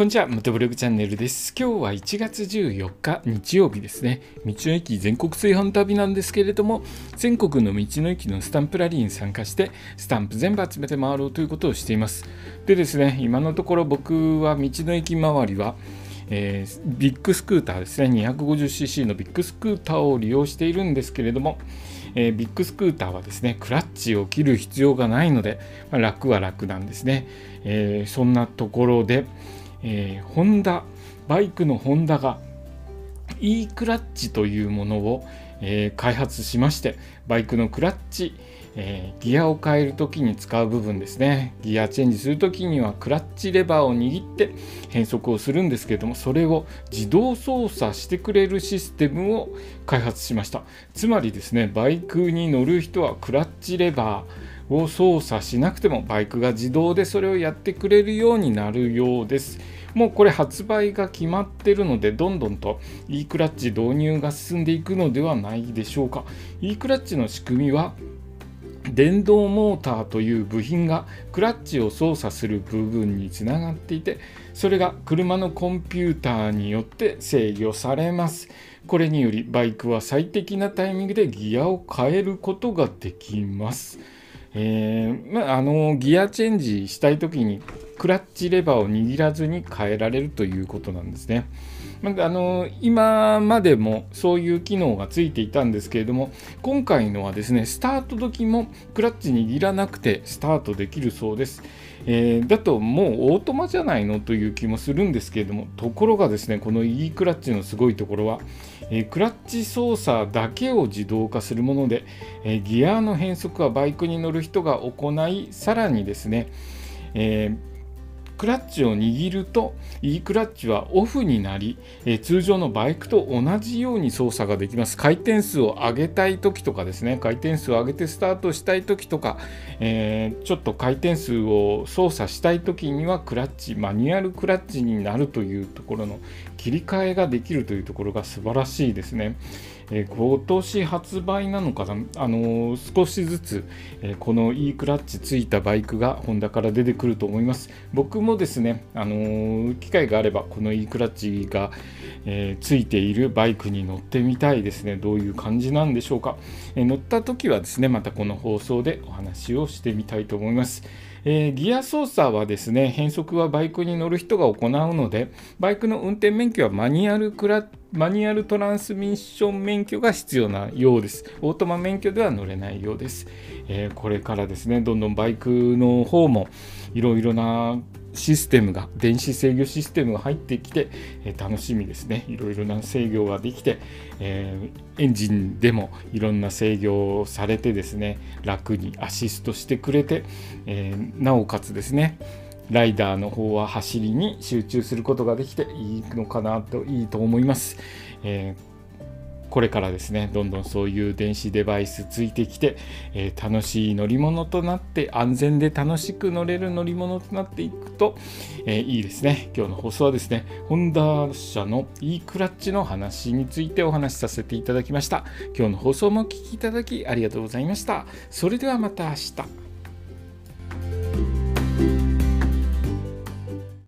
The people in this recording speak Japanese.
こんにちは、元ブログチャンネルです。今日は1月14日日曜日ですね。道の駅全国炊飯旅なんですけれども、全国の道の駅のスタンプラリーに参加して、スタンプ全部集めて回ろうということをしています。でですね、今のところ僕は道の駅周りは、えー、ビッグスクーターですね、250cc のビッグスクーターを利用しているんですけれども、えー、ビッグスクーターはですね、クラッチを切る必要がないので、まあ、楽は楽なんですね。えー、そんなところで、えー、ホンダバイクのホンダが e クラッチというものを、えー、開発しましてバイクのクラッチ、えー、ギアを変える時に使う部分ですね。ギアチェンジする時にはクラッチレバーを握って変速をするんですけれどもそれを自動操作してくれるシステムを開発しました。つまりですねバイクに乗る人はクラッチレバーを操作しなくてもバイクが自動でそれをやってくれるようになるようです。もうこれ発売が決まってるのでどんどんと e クラッチ導入が進んでいくのではないでしょうか。e クラッチの仕組みは電動モーターという部品がクラッチを操作する部分につながっていてそれが車のコンピューターによって制御されますこれによりバイクは最適なタイミングでギアを変えることができますえー、まあ、あのギアチェンジしたい時にクラッチレバーを握らずに変えられるということなんですね。まあの今までもそういう機能がついていたんですけれども今回のはですねスタート時もクラッチ握らなくてスタートできるそうです。えー、だともうオートマじゃないのという気もするんですけれどもところがですねこの E クラッチのすごいところは、えー、クラッチ操作だけを自動化するもので、えー、ギアの変速はバイクに乗る人が行いさらにですね、えークラッチを握ると E クラッチはオフになり、え、通常のバイクと同じように操作ができます。回転数を上げたい時とかですね。回転数を上げてスタートしたい時とか、えー、ちょっと回転数を操作したい時にはクラッチマニュアルクラッチになるというところの切り替えができるというところが素晴らしいですね。えー、今年発売なのかな、あのー、少しずつ、えー、この E クラッチついたバイクがホンダから出てくると思います。僕もですね、あの機会があればこの E クラッチが、えついているバイクに乗ってみたいですね。どういう感じなんでしょうか？え乗った時はですね、またこの放送でお話をしてみたいと思います。えー、ギア操作はですね、変速はバイクに乗る人が行うので、バイクの運転免許はマニュアルクラマニュアルトランスミッション免許が必要なようです。オートマ免許では乗れないようです。えー、これからですね、どんどんバイクの方もいろいろなシステムが電子制御システムが入ってきて、え、楽しみですねいろいろな制御ができて、えー、エンジンでもいろんな制御をされてですね楽にアシストしてくれて、えー、なおかつですねライダーの方は走りに集中することができていいのかなといいと思います。えーこれからですねどんどんそういう電子デバイスついてきて、えー、楽しい乗り物となって安全で楽しく乗れる乗り物となっていくと、えー、いいですね。今日の放送はですねホンダ社の e クラッチの話についてお話しさせていただきました。今日の放送もお聴きいただきありがとうございました。それではまた明日。